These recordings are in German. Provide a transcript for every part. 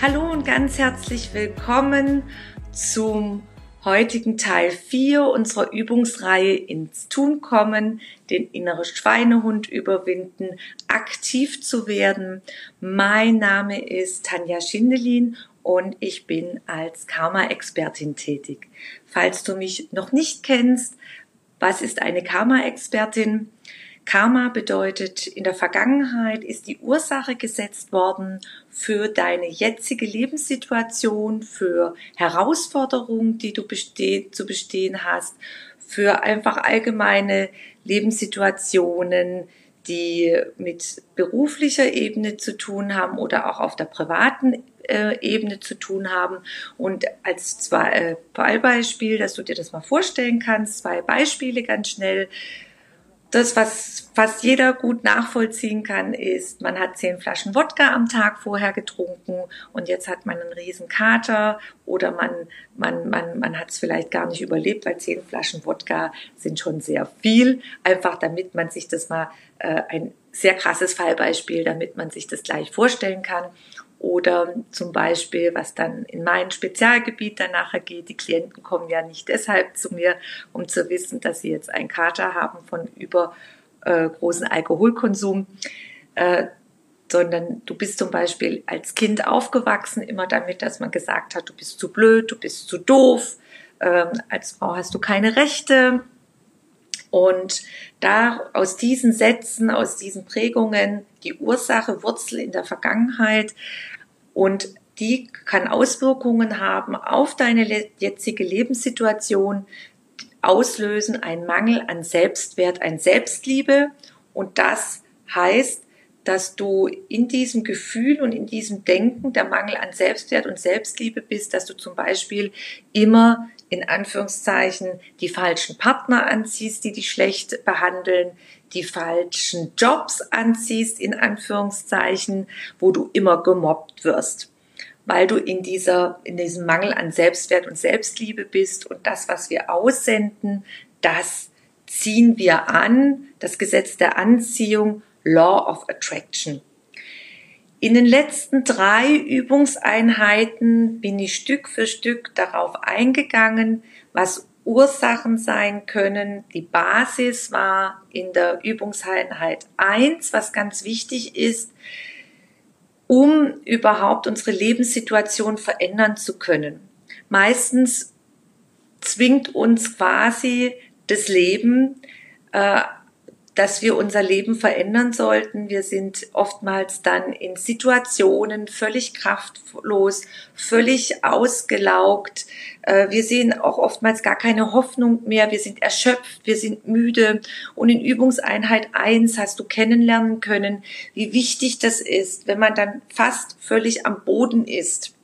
Hallo und ganz herzlich willkommen zum heutigen Teil 4 unserer Übungsreihe ins Tun kommen, den inneren Schweinehund überwinden, aktiv zu werden. Mein Name ist Tanja Schindelin und ich bin als Karma-Expertin tätig. Falls du mich noch nicht kennst, was ist eine Karma-Expertin? Karma bedeutet, in der Vergangenheit ist die Ursache gesetzt worden für deine jetzige Lebenssituation, für Herausforderungen, die du beste zu bestehen hast, für einfach allgemeine Lebenssituationen, die mit beruflicher Ebene zu tun haben oder auch auf der privaten äh, Ebene zu tun haben. Und als zwei äh, Fallbeispiel, dass du dir das mal vorstellen kannst, zwei Beispiele ganz schnell das, was fast jeder gut nachvollziehen kann, ist, man hat zehn Flaschen Wodka am Tag vorher getrunken und jetzt hat man einen riesen Kater oder man, man, man, man hat es vielleicht gar nicht überlebt, weil zehn Flaschen Wodka sind schon sehr viel. Einfach damit man sich das mal, äh, ein sehr krasses Fallbeispiel, damit man sich das gleich vorstellen kann. Oder zum Beispiel, was dann in mein Spezialgebiet dann nachher geht, die Klienten kommen ja nicht deshalb zu mir, um zu wissen, dass sie jetzt einen Kater haben von über äh, großen Alkoholkonsum, äh, sondern du bist zum Beispiel als Kind aufgewachsen immer damit, dass man gesagt hat, du bist zu blöd, du bist zu doof, ähm, als Frau hast du keine Rechte. Und da aus diesen Sätzen, aus diesen Prägungen, die Ursache, Wurzel in der Vergangenheit und die kann Auswirkungen haben auf deine jetzige Lebenssituation, auslösen ein Mangel an Selbstwert, an Selbstliebe. Und das heißt, dass du in diesem Gefühl und in diesem Denken der Mangel an Selbstwert und Selbstliebe bist, dass du zum Beispiel immer in Anführungszeichen die falschen Partner anziehst, die dich schlecht behandeln, die falschen Jobs anziehst, in Anführungszeichen, wo du immer gemobbt wirst, weil du in dieser, in diesem Mangel an Selbstwert und Selbstliebe bist und das, was wir aussenden, das ziehen wir an, das Gesetz der Anziehung, Law of Attraction. In den letzten drei Übungseinheiten bin ich Stück für Stück darauf eingegangen, was Ursachen sein können. Die Basis war in der Übungseinheit eins, was ganz wichtig ist, um überhaupt unsere Lebenssituation verändern zu können. Meistens zwingt uns quasi das Leben äh, dass wir unser Leben verändern sollten. Wir sind oftmals dann in Situationen völlig kraftlos, völlig ausgelaugt. Äh, wir sehen auch oftmals gar keine Hoffnung mehr. Wir sind erschöpft, wir sind müde. Und in Übungseinheit eins hast du kennenlernen können, wie wichtig das ist, wenn man dann fast völlig am Boden ist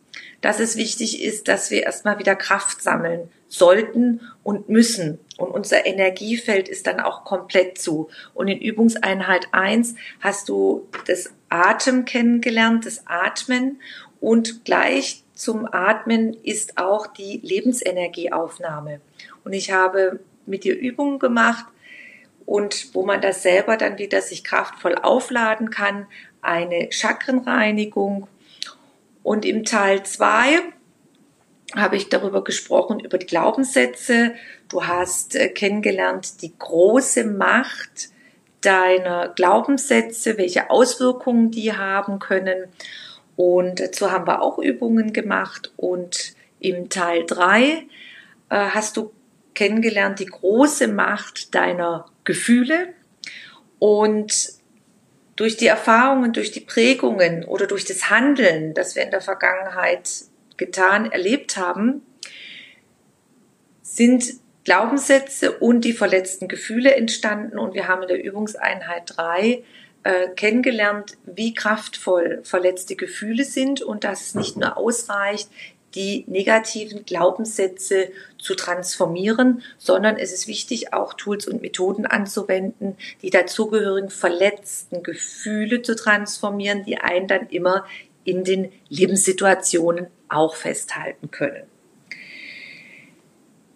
dass es wichtig ist, dass wir erstmal wieder Kraft sammeln sollten und müssen. Und unser Energiefeld ist dann auch komplett zu. Und in Übungseinheit eins hast du das Atem kennengelernt, das Atmen und gleich zum Atmen ist auch die Lebensenergieaufnahme. Und ich habe mit dir Übungen gemacht und wo man das selber dann wieder sich kraftvoll aufladen kann, eine Chakrenreinigung und im Teil zwei habe ich darüber gesprochen, über die Glaubenssätze. Du hast äh, kennengelernt die große Macht deiner Glaubenssätze, welche Auswirkungen die haben können. Und dazu haben wir auch Übungen gemacht. Und im Teil drei äh, hast du kennengelernt die große Macht deiner Gefühle. Und durch die Erfahrungen, durch die Prägungen oder durch das Handeln, das wir in der Vergangenheit getan, erlebt haben, sind Glaubenssätze und die verletzten Gefühle entstanden. Und wir haben in der Übungseinheit drei äh, kennengelernt, wie kraftvoll verletzte Gefühle sind und dass es nicht nur ausreicht, die negativen Glaubenssätze zu transformieren, sondern es ist wichtig, auch Tools und Methoden anzuwenden, die dazugehörigen verletzten Gefühle zu transformieren, die einen dann immer in den Lebenssituationen auch festhalten können.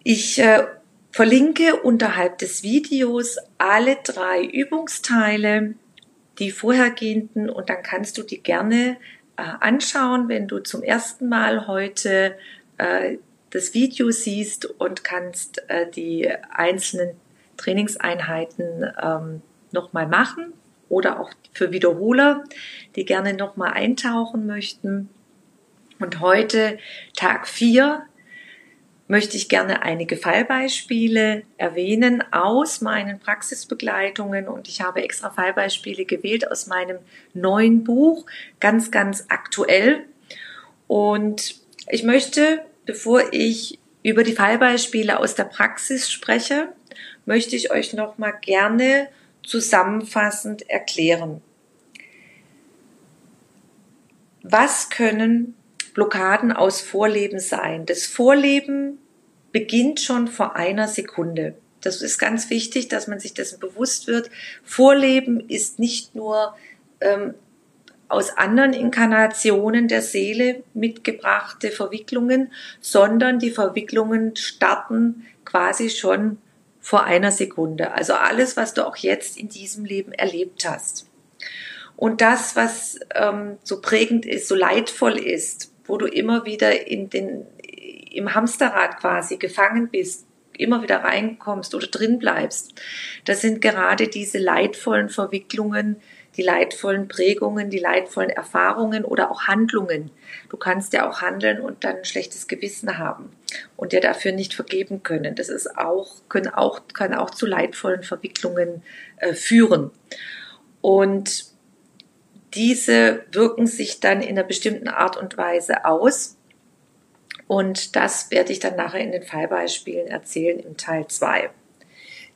Ich äh, verlinke unterhalb des Videos alle drei Übungsteile, die vorhergehenden, und dann kannst du die gerne äh, anschauen, wenn du zum ersten Mal heute äh, das Video siehst und kannst äh, die einzelnen Trainingseinheiten ähm, nochmal machen oder auch für Wiederholer, die gerne nochmal eintauchen möchten. Und heute, Tag 4, möchte ich gerne einige Fallbeispiele erwähnen aus meinen Praxisbegleitungen und ich habe extra Fallbeispiele gewählt aus meinem neuen Buch, ganz, ganz aktuell. Und ich möchte, bevor ich über die Fallbeispiele aus der Praxis spreche, möchte ich euch noch mal gerne zusammenfassend erklären. Was können Blockaden aus Vorleben sein. Das Vorleben beginnt schon vor einer Sekunde. Das ist ganz wichtig, dass man sich dessen bewusst wird. Vorleben ist nicht nur ähm, aus anderen Inkarnationen der Seele mitgebrachte Verwicklungen, sondern die Verwicklungen starten quasi schon vor einer Sekunde. Also alles, was du auch jetzt in diesem Leben erlebt hast. Und das, was ähm, so prägend ist, so leidvoll ist, wo du immer wieder in den, im Hamsterrad quasi gefangen bist, immer wieder reinkommst oder drin bleibst. Das sind gerade diese leidvollen Verwicklungen, die leidvollen Prägungen, die leidvollen Erfahrungen oder auch Handlungen. Du kannst ja auch handeln und dann ein schlechtes Gewissen haben und dir dafür nicht vergeben können. Das ist auch, können auch, kann auch zu leidvollen Verwicklungen äh, führen. Und diese wirken sich dann in einer bestimmten Art und Weise aus. Und das werde ich dann nachher in den Fallbeispielen erzählen im Teil 2.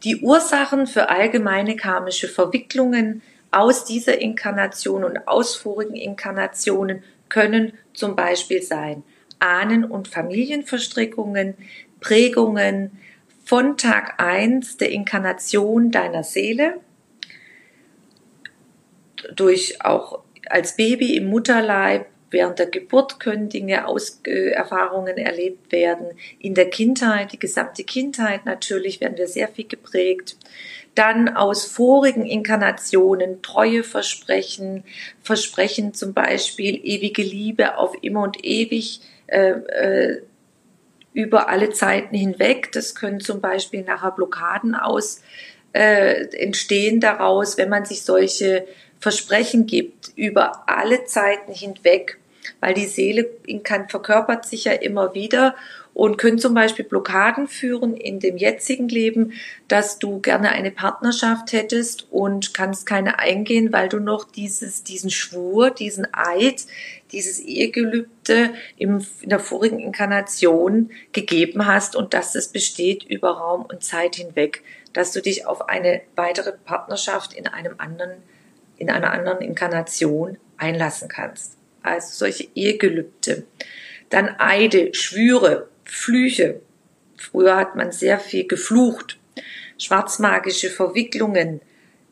Die Ursachen für allgemeine karmische Verwicklungen aus dieser Inkarnation und aus vorigen Inkarnationen können zum Beispiel sein Ahnen- und Familienverstrickungen, Prägungen von Tag 1 der Inkarnation deiner Seele, durch auch als Baby im Mutterleib Während der Geburt können Dinge, aus, äh, Erfahrungen erlebt werden. In der Kindheit, die gesamte Kindheit natürlich, werden wir sehr viel geprägt. Dann aus vorigen Inkarnationen treue Versprechen, Versprechen zum Beispiel ewige Liebe auf immer und ewig äh, äh, über alle Zeiten hinweg. Das können zum Beispiel nachher Blockaden aus äh, entstehen daraus, wenn man sich solche Versprechen gibt über alle Zeiten hinweg, weil die Seele verkörpert sich ja immer wieder und können zum Beispiel Blockaden führen in dem jetzigen Leben, dass du gerne eine Partnerschaft hättest und kannst keine eingehen, weil du noch dieses, diesen Schwur, diesen Eid, dieses Ehegelübde im, in der vorigen Inkarnation gegeben hast und dass es besteht über Raum und Zeit hinweg, dass du dich auf eine weitere Partnerschaft in einem anderen in einer anderen Inkarnation einlassen kannst. Also solche Ehegelübde. Dann Eide, Schwüre, Flüche. Früher hat man sehr viel geflucht. Schwarzmagische Verwicklungen,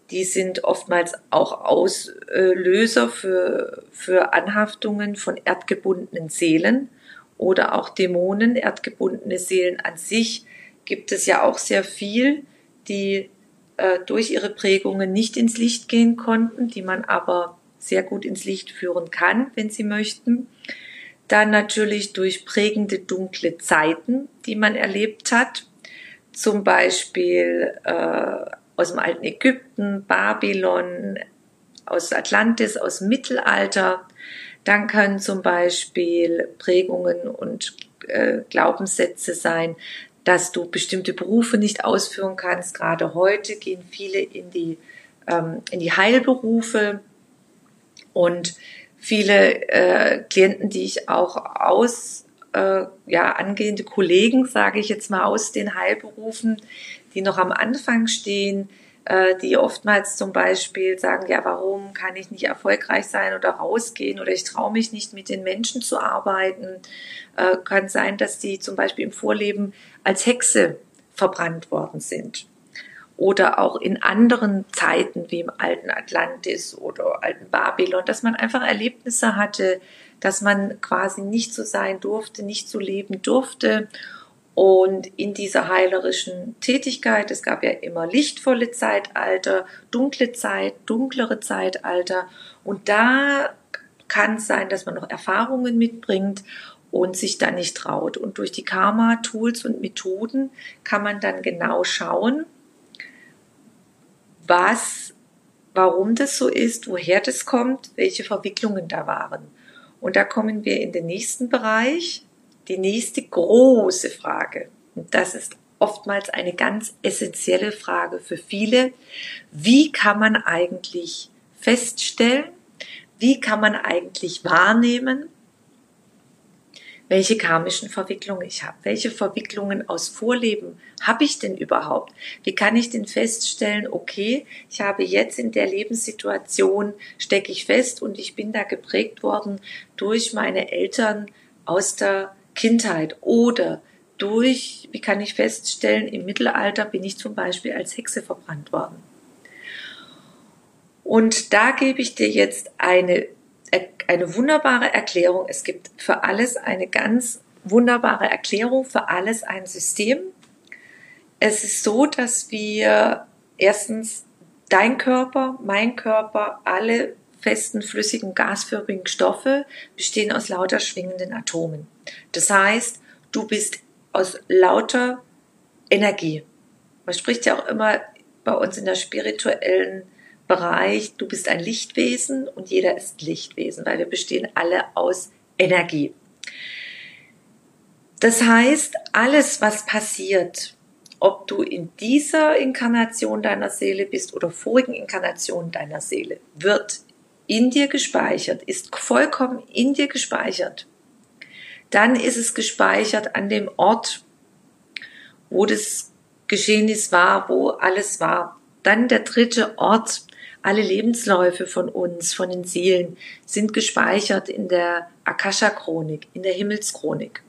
die sind oftmals auch Auslöser für, für Anhaftungen von erdgebundenen Seelen oder auch Dämonen, erdgebundene Seelen an sich gibt es ja auch sehr viel, die äh, durch ihre Prägungen nicht ins Licht gehen konnten, die man aber sehr gut ins Licht führen kann, wenn sie möchten. Dann natürlich durch prägende dunkle Zeiten, die man erlebt hat, zum Beispiel äh, aus dem alten Ägypten, Babylon, aus Atlantis, aus Mittelalter. Dann können zum Beispiel Prägungen und äh, Glaubenssätze sein, dass du bestimmte Berufe nicht ausführen kannst. Gerade heute gehen viele in die, ähm, in die Heilberufe und viele äh, Klienten, die ich auch aus, äh, ja, angehende Kollegen, sage ich jetzt mal, aus den Heilberufen, die noch am Anfang stehen, äh, die oftmals zum Beispiel sagen, ja, warum kann ich nicht erfolgreich sein oder rausgehen oder ich traue mich nicht mit den Menschen zu arbeiten. Äh, kann sein, dass die zum Beispiel im Vorleben als Hexe verbrannt worden sind. Oder auch in anderen Zeiten wie im alten Atlantis oder alten Babylon, dass man einfach Erlebnisse hatte, dass man quasi nicht so sein durfte, nicht so leben durfte und in dieser heilerischen Tätigkeit, es gab ja immer lichtvolle Zeitalter, dunkle Zeit, dunklere Zeitalter. Und da kann es sein, dass man noch Erfahrungen mitbringt und sich dann nicht traut. Und durch die Karma-Tools und Methoden kann man dann genau schauen, was, warum das so ist, woher das kommt, welche Verwicklungen da waren. Und da kommen wir in den nächsten Bereich, die nächste große Frage, und das ist oftmals eine ganz essentielle Frage für viele, wie kann man eigentlich feststellen, wie kann man eigentlich wahrnehmen, welche karmischen Verwicklungen ich habe, welche Verwicklungen aus Vorleben habe ich denn überhaupt? Wie kann ich denn feststellen, okay, ich habe jetzt in der Lebenssituation, stecke ich fest und ich bin da geprägt worden durch meine Eltern aus der Kindheit oder durch, wie kann ich feststellen, im Mittelalter bin ich zum Beispiel als Hexe verbrannt worden. Und da gebe ich dir jetzt eine, eine wunderbare Erklärung. Es gibt für alles eine ganz wunderbare Erklärung, für alles ein System. Es ist so, dass wir erstens dein Körper, mein Körper, alle festen, flüssigen, gasförmigen Stoffe bestehen aus lauter schwingenden Atomen. Das heißt, du bist aus lauter Energie. Man spricht ja auch immer bei uns in der spirituellen Bereich, du bist ein Lichtwesen und jeder ist Lichtwesen, weil wir bestehen alle aus Energie. Das heißt, alles, was passiert, ob du in dieser Inkarnation deiner Seele bist oder vorigen Inkarnation deiner Seele, wird in dir gespeichert, ist vollkommen in dir gespeichert. Dann ist es gespeichert an dem Ort, wo das Geschehnis war, wo alles war. Dann der dritte Ort, alle Lebensläufe von uns, von den Seelen, sind gespeichert in der Akasha-Chronik, in der Himmelschronik.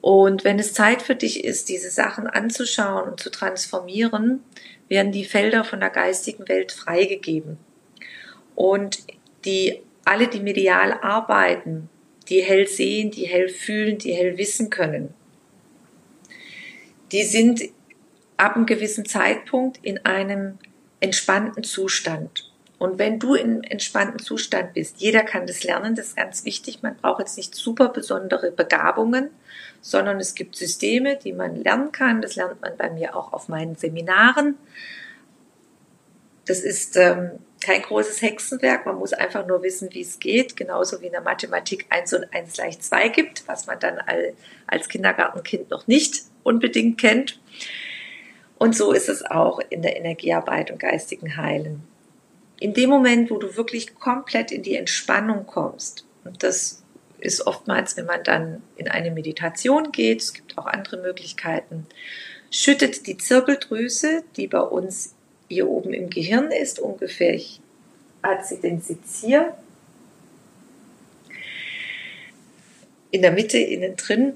Und wenn es Zeit für dich ist, diese Sachen anzuschauen und zu transformieren, werden die Felder von der geistigen Welt freigegeben. Und die, alle, die medial arbeiten, die hell sehen, die hell fühlen, die hell wissen können, die sind ab einem gewissen Zeitpunkt in einem entspannten Zustand. Und wenn du in entspannten Zustand bist, jeder kann das lernen, das ist ganz wichtig. Man braucht jetzt nicht super besondere Begabungen, sondern es gibt Systeme, die man lernen kann. Das lernt man bei mir auch auf meinen Seminaren. Das ist ähm, kein großes Hexenwerk. Man muss einfach nur wissen, wie es geht. Genauso wie in der Mathematik 1 und 1 gleich 2 gibt, was man dann als Kindergartenkind noch nicht unbedingt kennt. Und so ist es auch in der Energiearbeit und geistigen Heilen. In dem Moment, wo du wirklich komplett in die Entspannung kommst, und das ist oftmals, wenn man dann in eine Meditation geht, es gibt auch andere Möglichkeiten, schüttet die Zirbeldrüse, die bei uns hier oben im Gehirn ist, ungefähr, ich hat sie den Sitz hier, in der Mitte innen drin,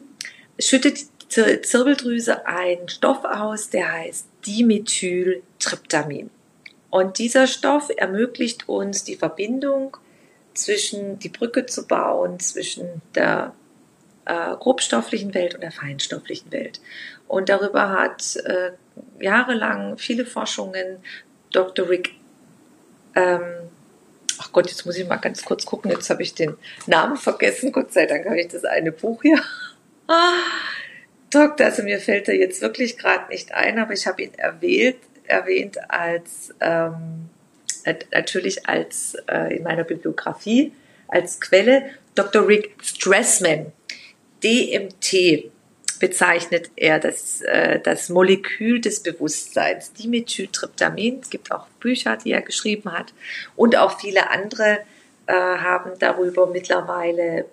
schüttet Zirbeldrüse einen Stoff aus, der heißt Dimethyltryptamin. Und dieser Stoff ermöglicht uns die Verbindung zwischen, die Brücke zu bauen zwischen der äh, grobstofflichen Welt und der feinstofflichen Welt. Und darüber hat äh, jahrelang viele Forschungen Dr. Rick, ähm, ach Gott, jetzt muss ich mal ganz kurz gucken, jetzt habe ich den Namen vergessen, Gott sei Dank habe ich das eine Buch hier. Doktor, also mir fällt er jetzt wirklich gerade nicht ein, aber ich habe ihn erwähnt, erwähnt als ähm, natürlich als äh, in meiner Bibliografie als Quelle Dr. Rick Stressman. DMT bezeichnet er das, äh, das Molekül des Bewusstseins, Dimethyltryptamin. Es gibt auch Bücher, die er geschrieben hat. Und auch viele andere äh, haben darüber mittlerweile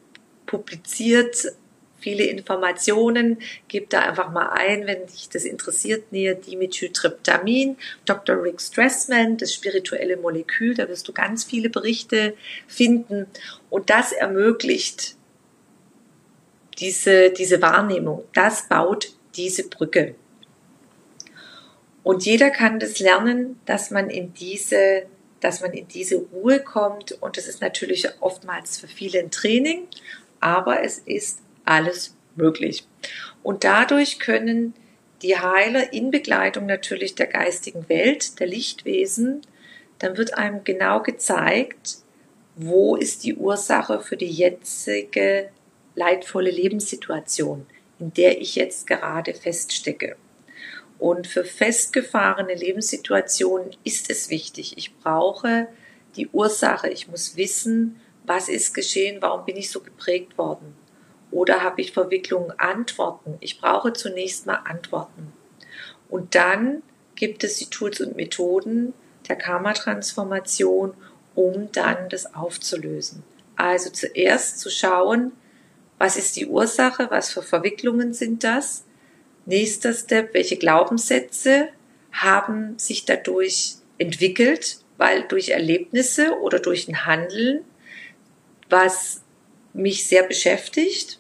publiziert, viele Informationen. Gib da einfach mal ein, wenn dich das interessiert, näher Dimethyltryptamin, Dr. Rick Stressman, das spirituelle Molekül, da wirst du ganz viele Berichte finden. Und das ermöglicht diese, diese Wahrnehmung. Das baut diese Brücke. Und jeder kann das lernen, dass man in diese, dass man in diese Ruhe kommt. Und das ist natürlich oftmals für viele ein Training, aber es ist alles möglich. Und dadurch können die Heiler in Begleitung natürlich der geistigen Welt, der Lichtwesen, dann wird einem genau gezeigt, wo ist die Ursache für die jetzige leidvolle Lebenssituation, in der ich jetzt gerade feststecke. Und für festgefahrene Lebenssituationen ist es wichtig. Ich brauche die Ursache. Ich muss wissen, was ist geschehen, warum bin ich so geprägt worden. Oder habe ich Verwicklungen, Antworten. Ich brauche zunächst mal Antworten. Und dann gibt es die Tools und Methoden der Karma-Transformation, um dann das aufzulösen. Also zuerst zu schauen, was ist die Ursache, was für Verwicklungen sind das, Nächster Step, welche Glaubenssätze haben sich dadurch entwickelt, weil durch Erlebnisse oder durch ein Handeln, was mich sehr beschäftigt,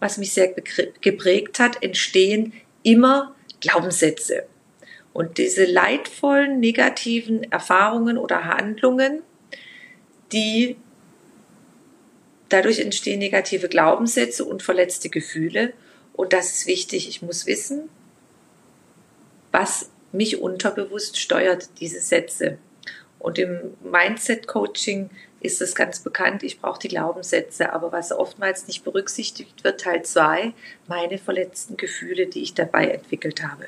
was mich sehr geprägt hat, entstehen immer Glaubenssätze. Und diese leidvollen, negativen Erfahrungen oder Handlungen, die dadurch entstehen negative Glaubenssätze und verletzte Gefühle. Und das ist wichtig. Ich muss wissen, was mich unterbewusst steuert, diese Sätze. Und im Mindset-Coaching ist es ganz bekannt, ich brauche die Glaubenssätze. Aber was oftmals nicht berücksichtigt wird, Teil 2, meine verletzten Gefühle, die ich dabei entwickelt habe.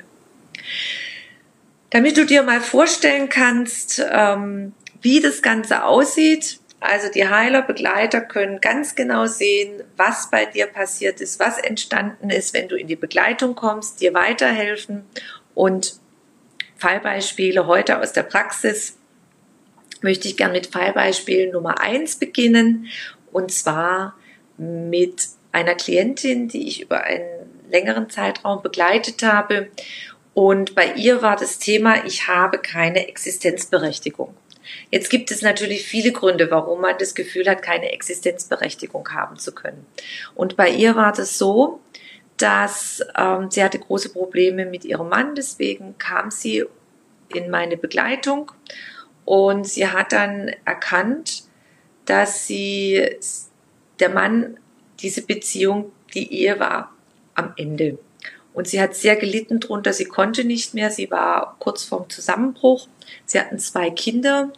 Damit du dir mal vorstellen kannst, ähm, wie das Ganze aussieht, also die Heiler, Begleiter können ganz genau sehen, was bei dir passiert ist, was entstanden ist, wenn du in die Begleitung kommst, dir weiterhelfen und Fallbeispiele heute aus der Praxis möchte ich gern mit Fallbeispiel Nummer eins beginnen und zwar mit einer Klientin, die ich über einen längeren Zeitraum begleitet habe und bei ihr war das Thema, ich habe keine Existenzberechtigung. Jetzt gibt es natürlich viele Gründe, warum man das Gefühl hat, keine Existenzberechtigung haben zu können. Und bei ihr war das so, dass ähm, sie hatte große Probleme mit ihrem Mann, deswegen kam sie in meine Begleitung und sie hat dann erkannt, dass sie der Mann diese Beziehung, die Ehe war am Ende. Und sie hat sehr gelitten drunter. Sie konnte nicht mehr. Sie war kurz vorm Zusammenbruch. Sie hatten zwei Kinder.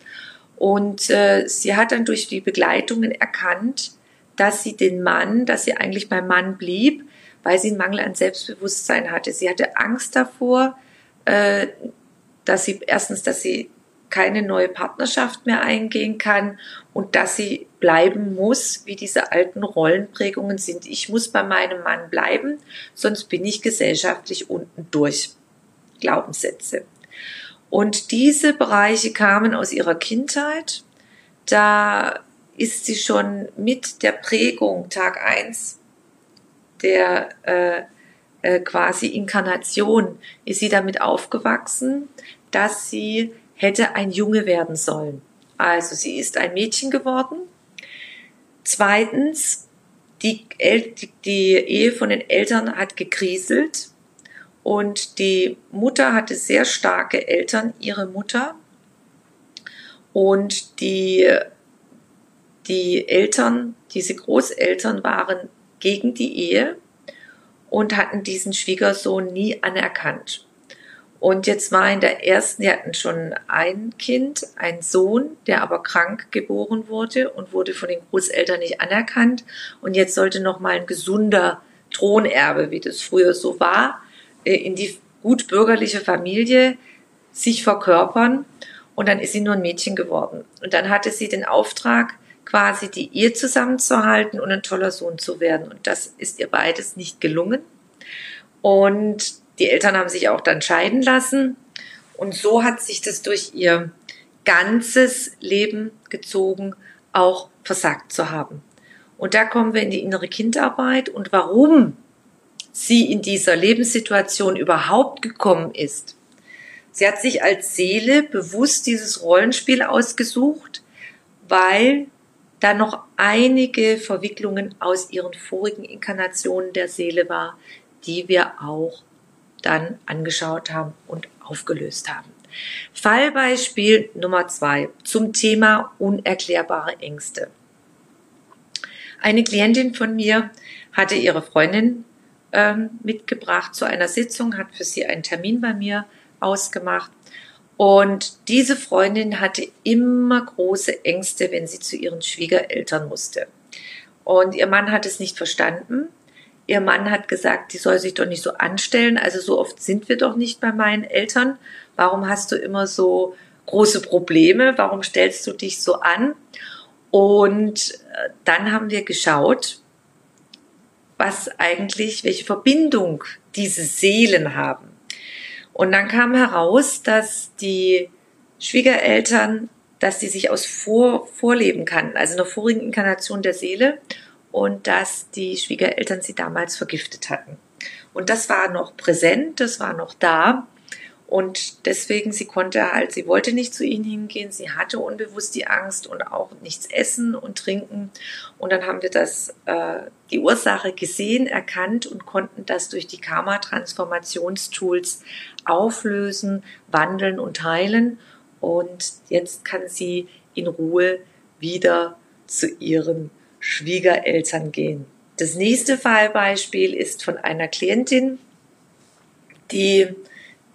Und äh, sie hat dann durch die Begleitungen erkannt, dass sie den Mann, dass sie eigentlich beim Mann blieb, weil sie einen Mangel an Selbstbewusstsein hatte. Sie hatte Angst davor, äh, dass sie erstens, dass sie keine neue Partnerschaft mehr eingehen kann und dass sie bleiben muss, wie diese alten Rollenprägungen sind. Ich muss bei meinem Mann bleiben, sonst bin ich gesellschaftlich unten durch. Glaubenssätze. Und diese Bereiche kamen aus ihrer Kindheit. Da ist sie schon mit der Prägung Tag eins der äh, äh, quasi Inkarnation, ist sie damit aufgewachsen, dass sie hätte ein Junge werden sollen. Also sie ist ein Mädchen geworden. Zweitens, die, El die Ehe von den Eltern hat gekriselt und die Mutter hatte sehr starke Eltern, ihre Mutter. Und die, die Eltern, diese Großeltern waren gegen die Ehe und hatten diesen Schwiegersohn nie anerkannt. Und jetzt war in der ersten, die hatten schon ein Kind, ein Sohn, der aber krank geboren wurde und wurde von den Großeltern nicht anerkannt. Und jetzt sollte noch mal ein gesunder Thronerbe, wie das früher so war, äh, in die gut bürgerliche Familie sich verkörpern. Und dann ist sie nur ein Mädchen geworden. Und dann hatte sie den Auftrag, quasi die Ehe zusammenzuhalten und ein toller Sohn zu werden. Und das ist ihr beides nicht gelungen. Und die Eltern haben sich auch dann scheiden lassen. Und so hat sich das durch ihr ganzes Leben gezogen, auch versagt zu haben. Und da kommen wir in die innere Kindarbeit und warum sie in dieser Lebenssituation überhaupt gekommen ist. Sie hat sich als Seele bewusst dieses Rollenspiel ausgesucht, weil da noch einige Verwicklungen aus ihren vorigen Inkarnationen der Seele war, die wir auch dann angeschaut haben und aufgelöst haben. Fallbeispiel Nummer zwei zum Thema unerklärbare Ängste. Eine Klientin von mir hatte ihre Freundin ähm, mitgebracht zu einer Sitzung, hat für sie einen Termin bei mir ausgemacht. Und diese Freundin hatte immer große Ängste, wenn sie zu ihren Schwiegereltern musste. Und ihr Mann hat es nicht verstanden. Ihr Mann hat gesagt, die soll sich doch nicht so anstellen. Also so oft sind wir doch nicht bei meinen Eltern. Warum hast du immer so große Probleme? Warum stellst du dich so an? Und äh, dann haben wir geschaut, was eigentlich, welche Verbindung diese Seelen haben. Und dann kam heraus, dass die Schwiegereltern, dass sie sich aus Vor Vorleben kannten, also einer vorigen Inkarnation der Seele und dass die Schwiegereltern sie damals vergiftet hatten. Und das war noch präsent, das war noch da. Und deswegen, sie konnte halt, sie wollte nicht zu ihnen hingehen, sie hatte unbewusst die Angst und auch nichts essen und trinken. Und dann haben wir das, äh, die Ursache gesehen, erkannt und konnten das durch die Karma-Transformationstools auflösen, wandeln und heilen. Und jetzt kann sie in Ruhe wieder zu ihren Schwiegereltern gehen. Das nächste Fallbeispiel ist von einer Klientin, die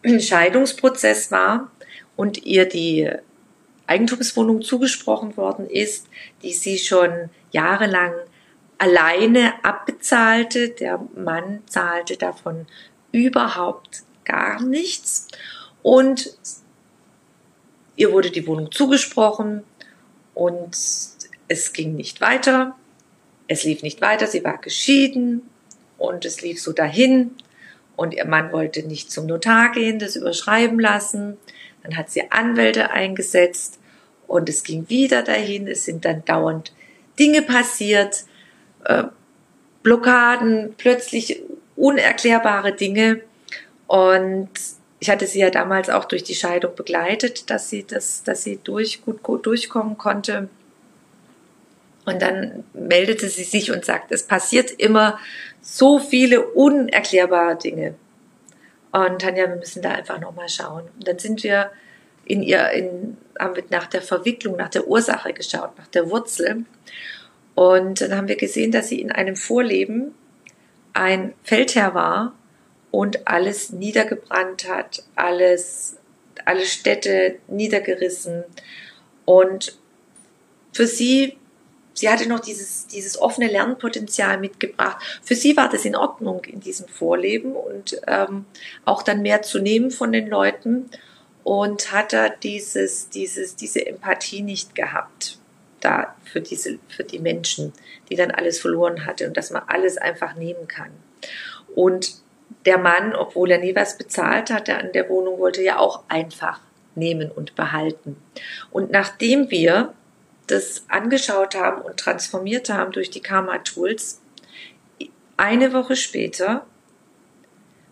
Scheidungsprozess war und ihr die Eigentumswohnung zugesprochen worden ist, die sie schon jahrelang alleine abbezahlte. Der Mann zahlte davon überhaupt gar nichts und ihr wurde die Wohnung zugesprochen und es ging nicht weiter. Es lief nicht weiter, sie war geschieden und es lief so dahin und ihr Mann wollte nicht zum Notar gehen, das überschreiben lassen. Dann hat sie Anwälte eingesetzt und es ging wieder dahin. Es sind dann dauernd Dinge passiert, äh, Blockaden, plötzlich unerklärbare Dinge. Und ich hatte sie ja damals auch durch die Scheidung begleitet, dass sie das, dass sie durch, gut, gut durchkommen konnte. Und dann meldete sie sich und sagt, es passiert immer so viele unerklärbare Dinge. Und Tanja, wir müssen da einfach nochmal schauen. Und dann sind wir in ihr, in, haben wir nach der Verwicklung, nach der Ursache geschaut, nach der Wurzel. Und dann haben wir gesehen, dass sie in einem Vorleben ein Feldherr war und alles niedergebrannt hat, alles, alle Städte niedergerissen. Und für sie Sie hatte noch dieses, dieses offene Lernpotenzial mitgebracht. Für sie war das in Ordnung in diesem Vorleben und ähm, auch dann mehr zu nehmen von den Leuten und hat da dieses, dieses, diese Empathie nicht gehabt da für diese, für die Menschen, die dann alles verloren hatte und dass man alles einfach nehmen kann. Und der Mann, obwohl er nie was bezahlt hatte an der Wohnung, wollte ja auch einfach nehmen und behalten. Und nachdem wir das angeschaut haben und transformiert haben durch die Karma-Tools, eine Woche später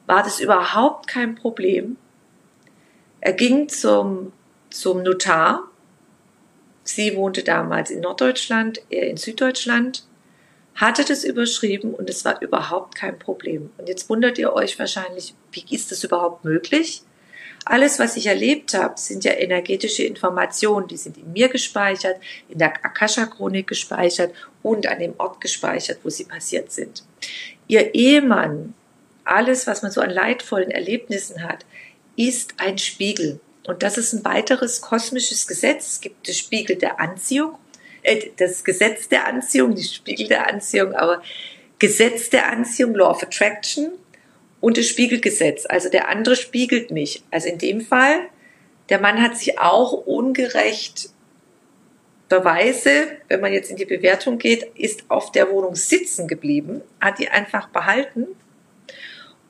war das überhaupt kein Problem. Er ging zum, zum Notar. Sie wohnte damals in Norddeutschland, er in Süddeutschland, hatte das überschrieben und es war überhaupt kein Problem. Und jetzt wundert ihr euch wahrscheinlich, wie ist das überhaupt möglich? Alles, was ich erlebt habe, sind ja energetische Informationen, die sind in mir gespeichert, in der Akasha-Chronik gespeichert und an dem Ort gespeichert, wo sie passiert sind. Ihr Ehemann, alles, was man so an leidvollen Erlebnissen hat, ist ein Spiegel. Und das ist ein weiteres kosmisches Gesetz. Es gibt das Spiegel der Anziehung, äh, das Gesetz der Anziehung, die Spiegel der Anziehung, aber Gesetz der Anziehung, Law of Attraction und das Spiegelgesetz. Also der andere spiegelt mich. Also in dem Fall, der Mann hat sich auch ungerecht Beweise, wenn man jetzt in die Bewertung geht, ist auf der Wohnung sitzen geblieben, hat die einfach behalten.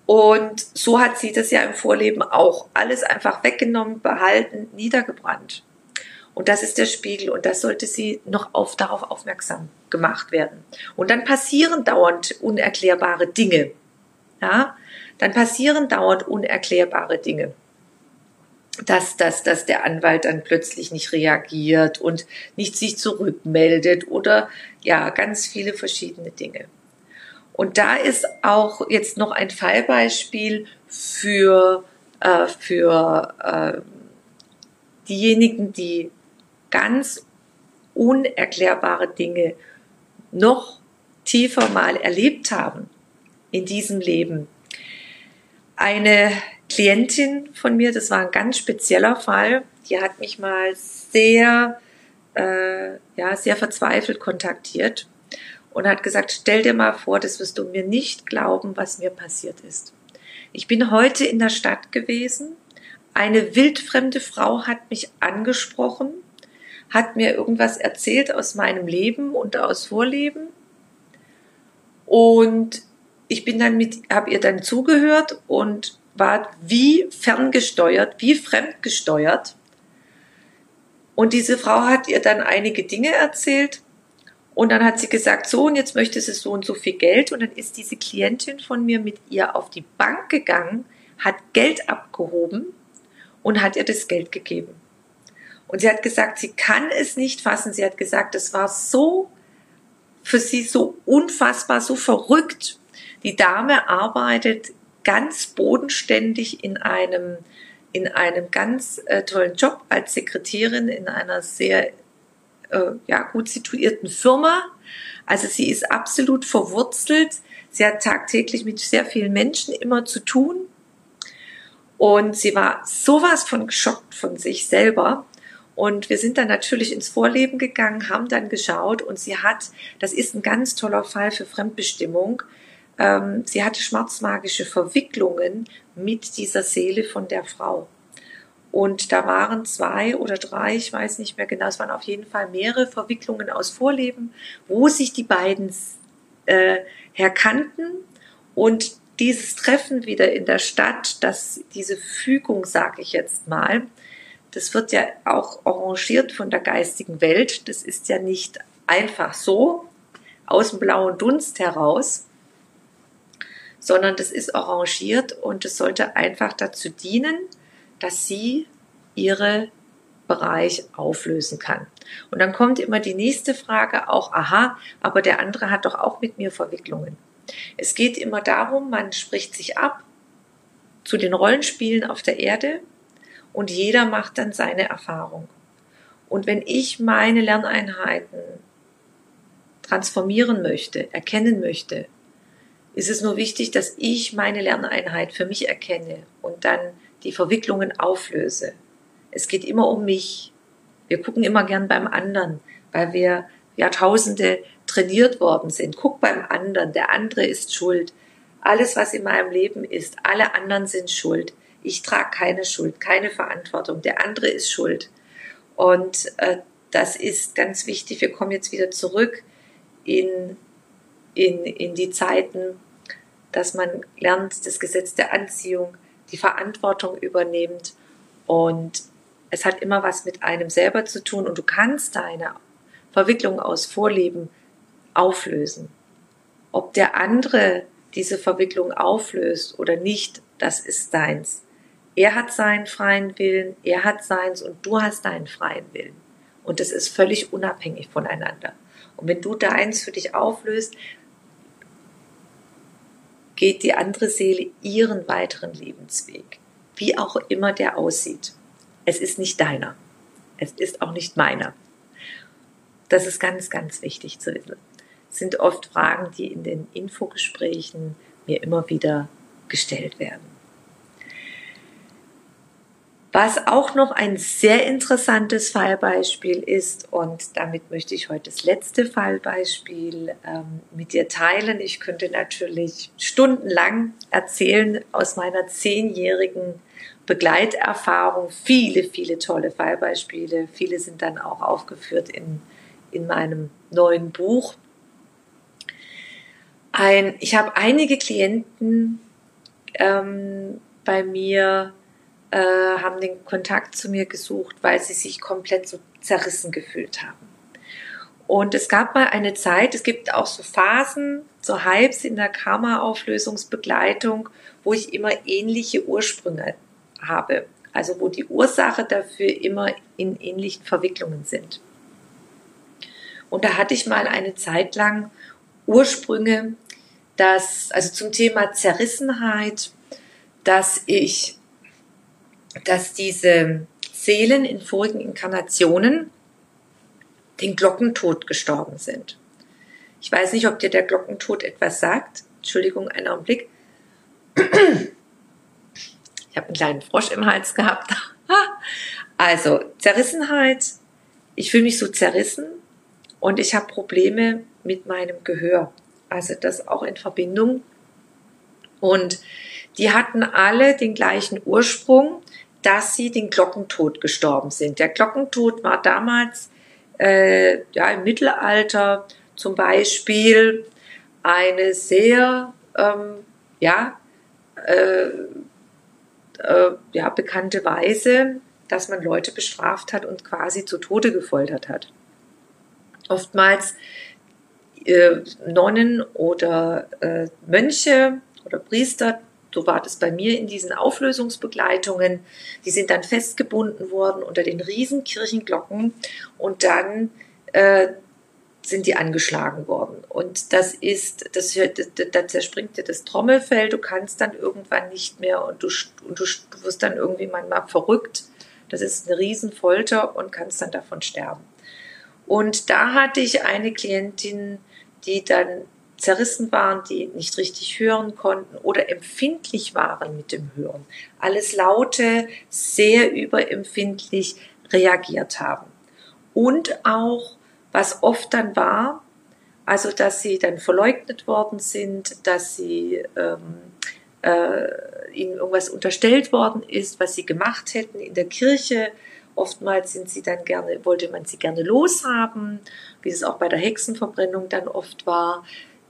Und so hat sie das ja im Vorleben auch alles einfach weggenommen, behalten, niedergebrannt. Und das ist der Spiegel und das sollte sie noch auf, darauf aufmerksam gemacht werden. Und dann passieren dauernd unerklärbare Dinge. Ja, dann passieren dauernd unerklärbare Dinge. Dass, dass, dass der Anwalt dann plötzlich nicht reagiert und nicht sich zurückmeldet oder ja, ganz viele verschiedene Dinge. Und da ist auch jetzt noch ein Fallbeispiel für, äh, für äh, diejenigen, die ganz unerklärbare Dinge noch tiefer mal erlebt haben in diesem Leben. Eine Klientin von mir, das war ein ganz spezieller Fall, die hat mich mal sehr, äh, ja, sehr verzweifelt kontaktiert und hat gesagt, stell dir mal vor, das wirst du mir nicht glauben, was mir passiert ist. Ich bin heute in der Stadt gewesen. Eine wildfremde Frau hat mich angesprochen hat mir irgendwas erzählt aus meinem Leben und aus Vorleben. Und ich bin dann mit, habe ihr dann zugehört und war wie ferngesteuert, wie fremdgesteuert. Und diese Frau hat ihr dann einige Dinge erzählt. Und dann hat sie gesagt, so, und jetzt möchte sie so und so viel Geld. Und dann ist diese Klientin von mir mit ihr auf die Bank gegangen, hat Geld abgehoben und hat ihr das Geld gegeben. Und sie hat gesagt, sie kann es nicht fassen. Sie hat gesagt, es war so für sie so unfassbar, so verrückt. Die Dame arbeitet ganz bodenständig in einem, in einem ganz äh, tollen Job als Sekretärin in einer sehr äh, ja, gut situierten Firma. Also sie ist absolut verwurzelt. Sie hat tagtäglich mit sehr vielen Menschen immer zu tun. Und sie war sowas von geschockt von sich selber, und wir sind dann natürlich ins Vorleben gegangen, haben dann geschaut und sie hat, das ist ein ganz toller Fall für Fremdbestimmung, ähm, sie hatte schwarzmagische Verwicklungen mit dieser Seele von der Frau. Und da waren zwei oder drei, ich weiß nicht mehr genau, es waren auf jeden Fall mehrere Verwicklungen aus Vorleben, wo sich die beiden äh, herkannten und dieses Treffen wieder in der Stadt, dass diese Fügung, sage ich jetzt mal, das wird ja auch arrangiert von der geistigen Welt. Das ist ja nicht einfach so aus dem blauen Dunst heraus, sondern das ist arrangiert und es sollte einfach dazu dienen, dass sie ihre Bereich auflösen kann. Und dann kommt immer die nächste Frage auch, aha, aber der andere hat doch auch mit mir Verwicklungen. Es geht immer darum, man spricht sich ab zu den Rollenspielen auf der Erde und jeder macht dann seine Erfahrung. Und wenn ich meine Lerneinheiten transformieren möchte, erkennen möchte, ist es nur wichtig, dass ich meine Lerneinheit für mich erkenne und dann die Verwicklungen auflöse. Es geht immer um mich. Wir gucken immer gern beim anderen, weil wir Jahrtausende trainiert worden sind. Guck beim anderen, der andere ist schuld. Alles, was in meinem Leben ist, alle anderen sind schuld ich trage keine Schuld, keine Verantwortung, der andere ist schuld. Und äh, das ist ganz wichtig. Wir kommen jetzt wieder zurück in, in, in die Zeiten, dass man lernt, das Gesetz der Anziehung, die Verantwortung übernimmt und es hat immer was mit einem selber zu tun und du kannst deine Verwicklung aus Vorleben auflösen. Ob der andere diese Verwicklung auflöst oder nicht, das ist deins. Er hat seinen freien Willen, er hat seins und du hast deinen freien Willen. Und das ist völlig unabhängig voneinander. Und wenn du deins für dich auflöst, geht die andere Seele ihren weiteren Lebensweg, wie auch immer der aussieht. Es ist nicht deiner. Es ist auch nicht meiner. Das ist ganz, ganz wichtig zu wissen. Das sind oft Fragen, die in den Infogesprächen mir immer wieder gestellt werden. Was auch noch ein sehr interessantes Fallbeispiel ist, und damit möchte ich heute das letzte Fallbeispiel ähm, mit dir teilen. Ich könnte natürlich stundenlang erzählen aus meiner zehnjährigen Begleiterfahrung. Viele, viele tolle Fallbeispiele. Viele sind dann auch aufgeführt in, in meinem neuen Buch. Ein, ich habe einige Klienten ähm, bei mir, äh, haben den Kontakt zu mir gesucht, weil sie sich komplett so zerrissen gefühlt haben. Und es gab mal eine Zeit, es gibt auch so Phasen, so Hypes in der Karma-Auflösungsbegleitung, wo ich immer ähnliche Ursprünge habe. Also wo die Ursache dafür immer in ähnlichen Verwicklungen sind. Und da hatte ich mal eine Zeit lang Ursprünge, dass, also zum Thema Zerrissenheit, dass ich, dass diese Seelen in vorigen Inkarnationen den Glockentod gestorben sind. Ich weiß nicht, ob dir der Glockentod etwas sagt. Entschuldigung, einen Augenblick. Ich habe einen kleinen Frosch im Hals gehabt. Also, Zerrissenheit. Ich fühle mich so zerrissen und ich habe Probleme mit meinem Gehör. Also das auch in Verbindung. Und die hatten alle den gleichen Ursprung, dass sie den Glockentod gestorben sind. Der Glockentod war damals äh, ja, im Mittelalter zum Beispiel eine sehr ähm, ja, äh, äh, ja, bekannte Weise, dass man Leute bestraft hat und quasi zu Tode gefoltert hat. Oftmals äh, Nonnen oder äh, Mönche oder Priester, so war das bei mir in diesen Auflösungsbegleitungen, die sind dann festgebunden worden unter den Riesenkirchenglocken und dann äh, sind die angeschlagen worden. Und das ist, das, da zerspringt dir das Trommelfell, du kannst dann irgendwann nicht mehr und du, und du, du wirst dann irgendwie manchmal verrückt. Das ist eine Riesenfolter und kannst dann davon sterben. Und da hatte ich eine Klientin, die dann zerrissen waren, die nicht richtig hören konnten oder empfindlich waren mit dem Hören. Alles Laute sehr überempfindlich reagiert haben. Und auch was oft dann war, also dass sie dann verleugnet worden sind, dass sie ähm, äh, ihnen irgendwas unterstellt worden ist, was sie gemacht hätten in der Kirche. Oftmals sind sie dann gerne, wollte man sie gerne loshaben, wie es auch bei der Hexenverbrennung dann oft war.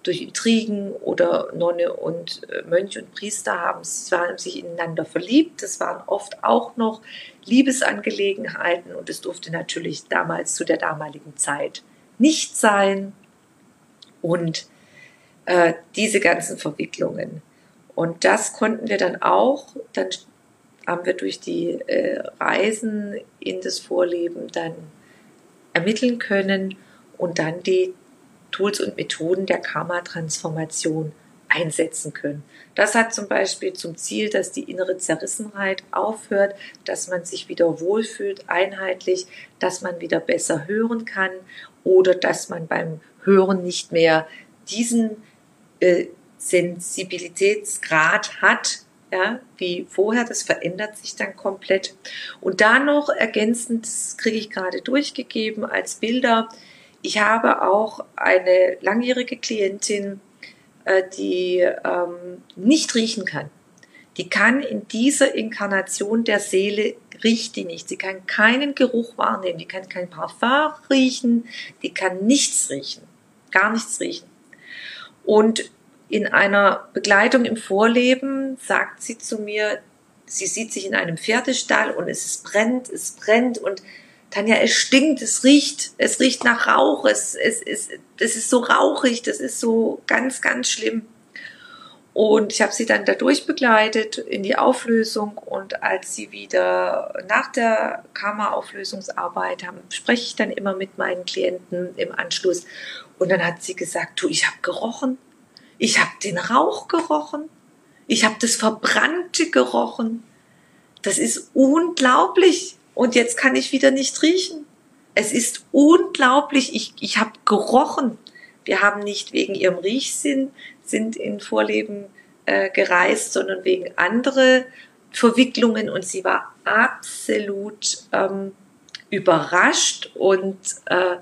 Durch Intrigen oder Nonne und äh, Mönch und Priester haben, sich ineinander verliebt. Das waren oft auch noch Liebesangelegenheiten und es durfte natürlich damals zu der damaligen Zeit nicht sein und äh, diese ganzen Verwicklungen. Und das konnten wir dann auch, dann haben wir durch die äh, Reisen in das Vorleben dann ermitteln können und dann die Tools und Methoden der Karma-Transformation einsetzen können. Das hat zum Beispiel zum Ziel, dass die innere Zerrissenheit aufhört, dass man sich wieder wohlfühlt, einheitlich, dass man wieder besser hören kann oder dass man beim Hören nicht mehr diesen äh, Sensibilitätsgrad hat, ja, wie vorher. Das verändert sich dann komplett. Und da noch ergänzend, das kriege ich gerade durchgegeben als Bilder. Ich habe auch eine langjährige Klientin, äh, die ähm, nicht riechen kann. Die kann in dieser Inkarnation der Seele riecht die nicht. Sie kann keinen Geruch wahrnehmen. Die kann kein Parfum riechen. Die kann nichts riechen. Gar nichts riechen. Und in einer Begleitung im Vorleben sagt sie zu mir, sie sieht sich in einem Pferdestall und es brennt, es brennt und Tanja, es stinkt, es riecht, es riecht nach Rauch, es, es, es, es ist so rauchig, das ist so ganz, ganz schlimm. Und ich habe sie dann dadurch begleitet in die Auflösung und als sie wieder nach der Karma-Auflösungsarbeit haben, spreche ich dann immer mit meinen Klienten im Anschluss und dann hat sie gesagt, du, ich habe gerochen, ich habe den Rauch gerochen, ich habe das Verbrannte gerochen. Das ist unglaublich. Und jetzt kann ich wieder nicht riechen. Es ist unglaublich. Ich, ich habe gerochen. Wir haben nicht wegen ihrem Riechsinn sind in Vorleben äh, gereist, sondern wegen andere Verwicklungen. Und sie war absolut ähm, überrascht und äh,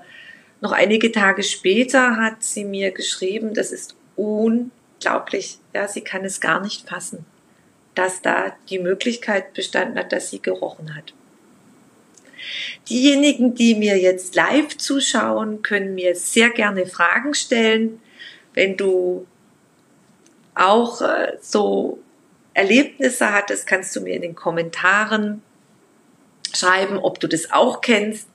noch einige Tage später hat sie mir geschrieben, das ist unglaublich. Ja, sie kann es gar nicht fassen, dass da die Möglichkeit bestanden hat, dass sie gerochen hat. Diejenigen, die mir jetzt live zuschauen, können mir sehr gerne Fragen stellen. Wenn du auch äh, so Erlebnisse hattest, kannst du mir in den Kommentaren schreiben, ob du das auch kennst.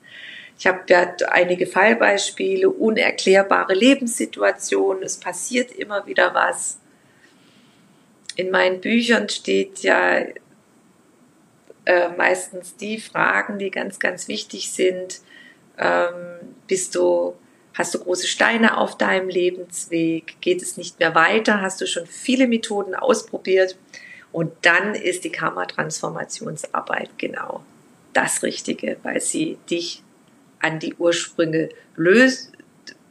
Ich habe ja einige Fallbeispiele, unerklärbare Lebenssituationen, es passiert immer wieder was. In meinen Büchern steht ja äh, meistens die Fragen, die ganz, ganz wichtig sind. Ähm, bist du, hast du große Steine auf deinem Lebensweg? Geht es nicht mehr weiter? Hast du schon viele Methoden ausprobiert? Und dann ist die Karma-Transformationsarbeit genau das Richtige, weil sie dich an die Ursprünge löst,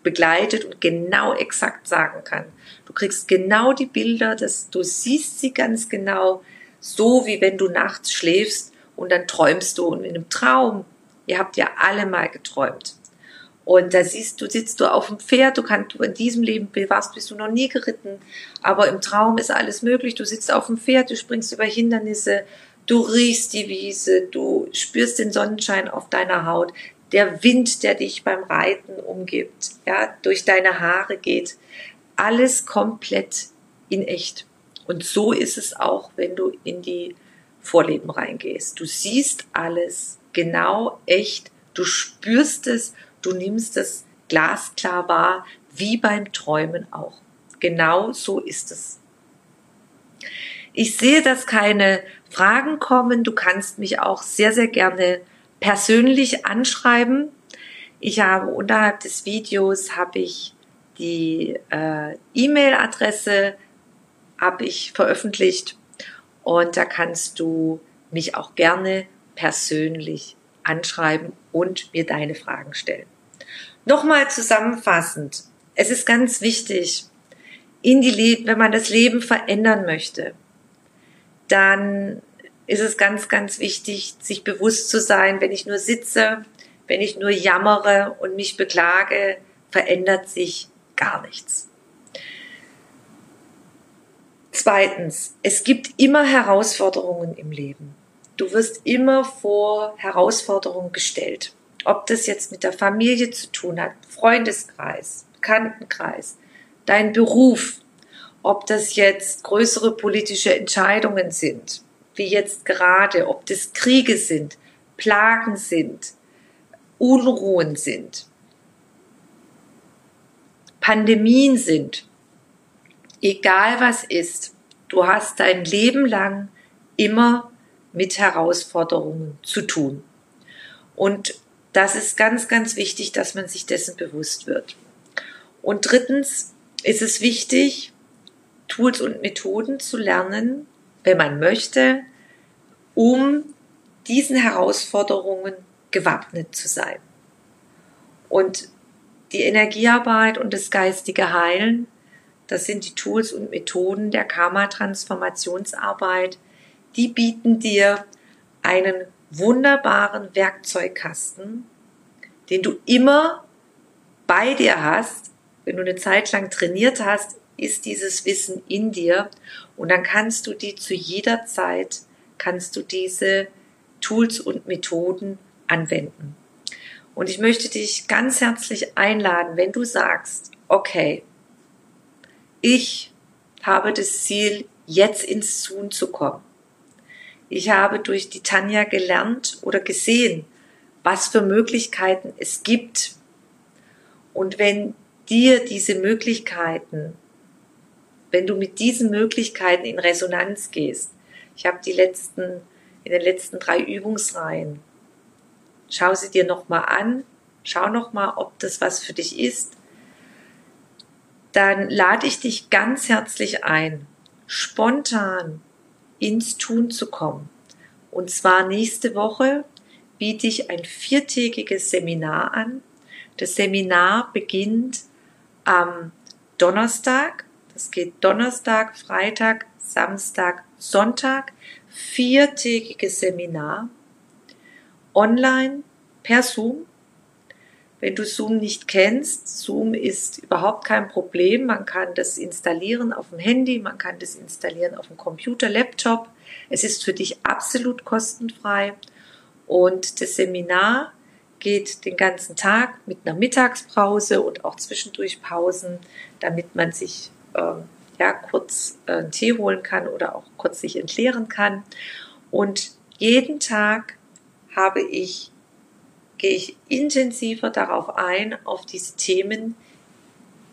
begleitet und genau exakt sagen kann. Du kriegst genau die Bilder, dass du siehst sie ganz genau, so wie wenn du nachts schläfst und dann träumst du und in einem Traum. Ihr habt ja alle mal geträumt. Und da siehst du, sitzt du auf dem Pferd, du kannst, du in diesem Leben warst, bist du noch nie geritten, aber im Traum ist alles möglich. Du sitzt auf dem Pferd, du springst über Hindernisse, du riechst die Wiese, du spürst den Sonnenschein auf deiner Haut, der Wind, der dich beim Reiten umgibt, ja, durch deine Haare geht. Alles komplett in echt. Und so ist es auch, wenn du in die Vorleben reingehst. Du siehst alles genau echt, du spürst es, du nimmst es glasklar wahr, wie beim Träumen auch. Genau so ist es. Ich sehe, dass keine Fragen kommen. Du kannst mich auch sehr, sehr gerne persönlich anschreiben. Ich habe unterhalb des Videos habe ich die äh, E-Mail-Adresse habe ich veröffentlicht und da kannst du mich auch gerne persönlich anschreiben und mir deine Fragen stellen. Nochmal zusammenfassend. Es ist ganz wichtig, in die wenn man das Leben verändern möchte, dann ist es ganz, ganz wichtig, sich bewusst zu sein, wenn ich nur sitze, wenn ich nur jammere und mich beklage, verändert sich gar nichts. Zweitens, es gibt immer Herausforderungen im Leben. Du wirst immer vor Herausforderungen gestellt. Ob das jetzt mit der Familie zu tun hat, Freundeskreis, Bekanntenkreis, dein Beruf, ob das jetzt größere politische Entscheidungen sind, wie jetzt gerade, ob das Kriege sind, Plagen sind, Unruhen sind, Pandemien sind, egal was ist, du hast dein Leben lang immer mit Herausforderungen zu tun. Und das ist ganz, ganz wichtig, dass man sich dessen bewusst wird. Und drittens ist es wichtig, Tools und Methoden zu lernen, wenn man möchte, um diesen Herausforderungen gewappnet zu sein. Und die Energiearbeit und das geistige Heilen, das sind die Tools und Methoden der Karma-Transformationsarbeit, die bieten dir einen wunderbaren Werkzeugkasten, den du immer bei dir hast. Wenn du eine Zeit lang trainiert hast, ist dieses Wissen in dir und dann kannst du die zu jeder Zeit kannst du diese Tools und Methoden anwenden. Und ich möchte dich ganz herzlich einladen, wenn du sagst, okay, ich habe das Ziel, jetzt ins Tun zu kommen. Ich habe durch die Tanja gelernt oder gesehen, was für Möglichkeiten es gibt. Und wenn dir diese Möglichkeiten, wenn du mit diesen Möglichkeiten in Resonanz gehst, ich habe die letzten, in den letzten drei Übungsreihen. Schau sie dir nochmal an. Schau nochmal, ob das was für dich ist. Dann lade ich dich ganz herzlich ein, spontan ins Tun zu kommen. Und zwar nächste Woche biete ich ein viertägiges Seminar an. Das Seminar beginnt am Donnerstag. Das geht Donnerstag, Freitag, Samstag, Sonntag viertägiges Seminar online per Zoom. Wenn du Zoom nicht kennst, Zoom ist überhaupt kein Problem. Man kann das installieren auf dem Handy, man kann das installieren auf dem Computer, Laptop. Es ist für dich absolut kostenfrei. Und das Seminar geht den ganzen Tag mit einer Mittagspause und auch zwischendurch Pausen, damit man sich ähm, ja, kurz äh, einen Tee holen kann oder auch kurz sich entleeren kann. Und jeden Tag habe ich gehe ich intensiver darauf ein, auf diese Themen,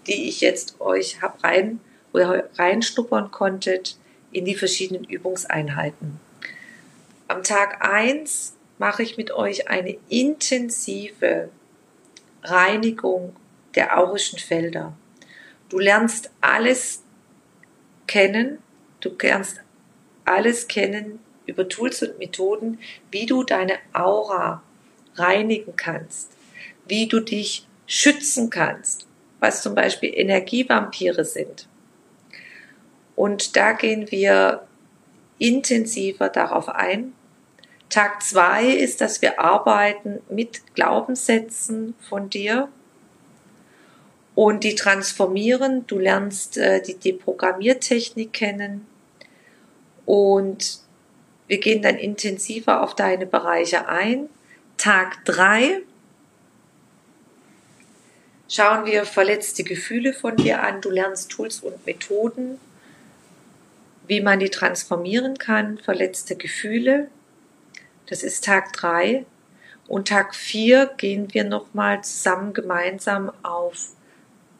die ich jetzt euch hab rein, wo ihr reinschnuppern konntet in die verschiedenen Übungseinheiten. Am Tag 1 mache ich mit euch eine intensive Reinigung der aurischen Felder. Du lernst alles kennen, du lernst alles kennen über Tools und Methoden, wie du deine Aura reinigen kannst, wie du dich schützen kannst, was zum Beispiel Energievampire sind. Und da gehen wir intensiver darauf ein. Tag zwei ist, dass wir arbeiten mit Glaubenssätzen von dir und die transformieren. Du lernst äh, die Deprogrammiertechnik kennen und wir gehen dann intensiver auf deine Bereiche ein. Tag drei schauen wir verletzte Gefühle von dir an. Du lernst Tools und Methoden, wie man die transformieren kann, verletzte Gefühle. Das ist Tag drei. Und Tag vier gehen wir nochmal zusammen gemeinsam auf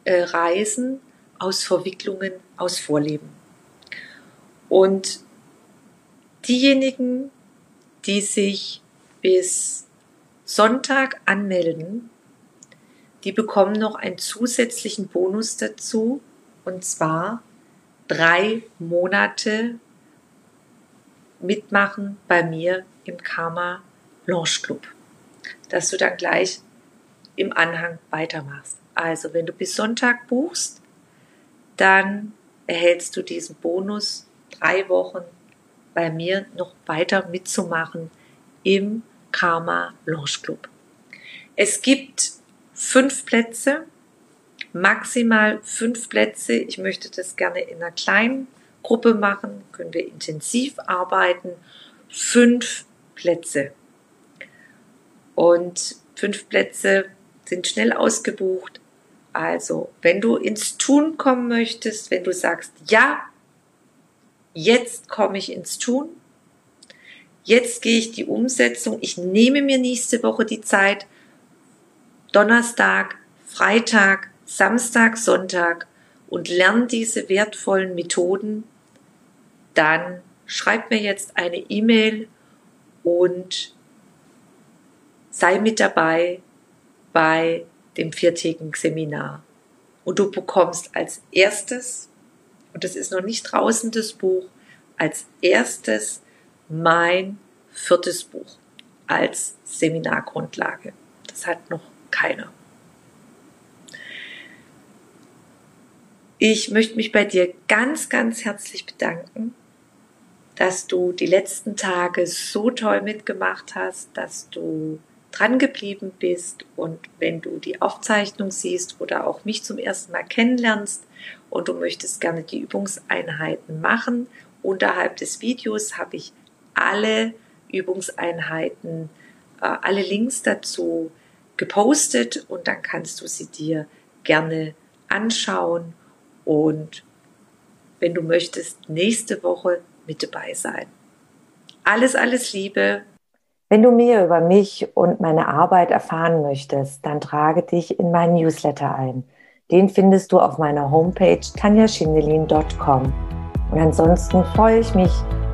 äh, Reisen aus Verwicklungen, aus Vorleben. Und diejenigen, die sich bis Sonntag anmelden, die bekommen noch einen zusätzlichen Bonus dazu, und zwar drei Monate mitmachen bei mir im Karma Blanche Club, dass du dann gleich im Anhang weitermachst. Also, wenn du bis Sonntag buchst, dann erhältst du diesen Bonus drei Wochen bei mir noch weiter mitzumachen im Karma Launch Club. Es gibt fünf Plätze, maximal fünf Plätze. Ich möchte das gerne in einer kleinen Gruppe machen, können wir intensiv arbeiten. Fünf Plätze. Und fünf Plätze sind schnell ausgebucht. Also, wenn du ins Tun kommen möchtest, wenn du sagst, ja, jetzt komme ich ins Tun, jetzt gehe ich die Umsetzung, ich nehme mir nächste Woche die Zeit, Donnerstag, Freitag, Samstag, Sonntag und lerne diese wertvollen Methoden, dann schreib mir jetzt eine E-Mail und sei mit dabei bei dem viertägigen Seminar. Und du bekommst als erstes, und das ist noch nicht draußen das Buch, als erstes mein viertes Buch als Seminargrundlage. Das hat noch keiner. Ich möchte mich bei dir ganz, ganz herzlich bedanken, dass du die letzten Tage so toll mitgemacht hast, dass du dran geblieben bist und wenn du die Aufzeichnung siehst oder auch mich zum ersten Mal kennenlernst und du möchtest gerne die Übungseinheiten machen, unterhalb des Videos habe ich alle Übungseinheiten, äh, alle Links dazu gepostet und dann kannst du sie dir gerne anschauen und wenn du möchtest, nächste Woche mit dabei sein. Alles, alles Liebe. Wenn du mehr über mich und meine Arbeit erfahren möchtest, dann trage dich in meinen Newsletter ein. Den findest du auf meiner Homepage tanjaschindelin.com. Und ansonsten freue ich mich